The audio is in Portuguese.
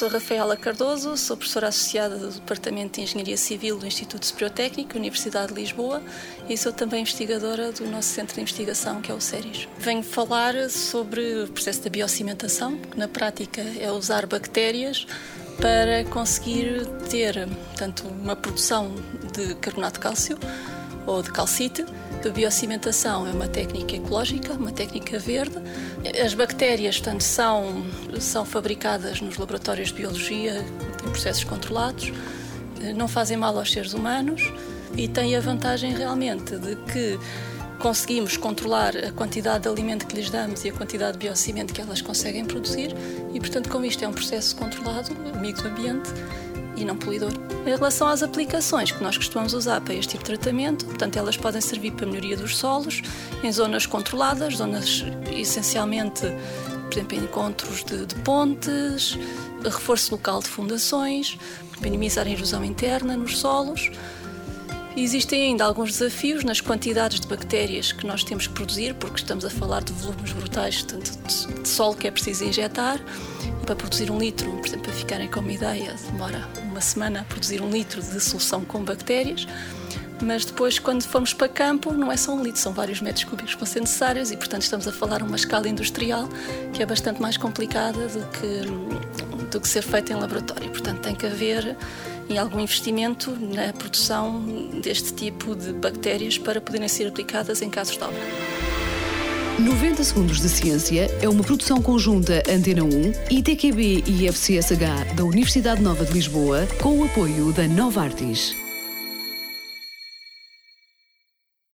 sou Rafaela Cardoso, sou professora associada do Departamento de Engenharia Civil do Instituto Superior Técnico, Universidade de Lisboa, e sou também investigadora do nosso centro de investigação, que é o CERIS. Venho falar sobre o processo da biocimentação, que na prática é usar bactérias para conseguir ter tanto uma produção de carbonato de cálcio ou de calcite. A biocimentação é uma técnica ecológica, uma técnica verde. As bactérias, portanto, são, são fabricadas nos laboratórios de biologia, em processos controlados, não fazem mal aos seres humanos e têm a vantagem realmente de que conseguimos controlar a quantidade de alimento que lhes damos e a quantidade de biocimento que elas conseguem produzir e, portanto, como isto é um processo controlado, amigo do ambiente, e não poluidor. Em relação às aplicações que nós costumamos usar para este tipo de tratamento, portanto, elas podem servir para a melhoria dos solos, em zonas controladas, zonas essencialmente, por exemplo, em encontros de, de pontes, reforço local de fundações, minimizar a erosão interna nos solos. Existem ainda alguns desafios nas quantidades de bactérias que nós temos que produzir, porque estamos a falar de volumes brutais tanto de solo que é preciso injetar. Para produzir um litro, por exemplo, para ficarem com uma ideia, demora uma semana a produzir um litro de solução com bactérias. Mas depois, quando formos para campo, não é só um litro, são vários metros cúbicos que vão ser necessários e, portanto, estamos a falar uma escala industrial que é bastante mais complicada do que, do que ser feita em laboratório. Portanto, tem que haver em algum investimento na produção deste tipo de bactérias para poderem ser aplicadas em casos de obra. 90 Segundos de Ciência é uma produção conjunta Antena 1, ITQB e FCSH da Universidade Nova de Lisboa, com o apoio da Nova Artis.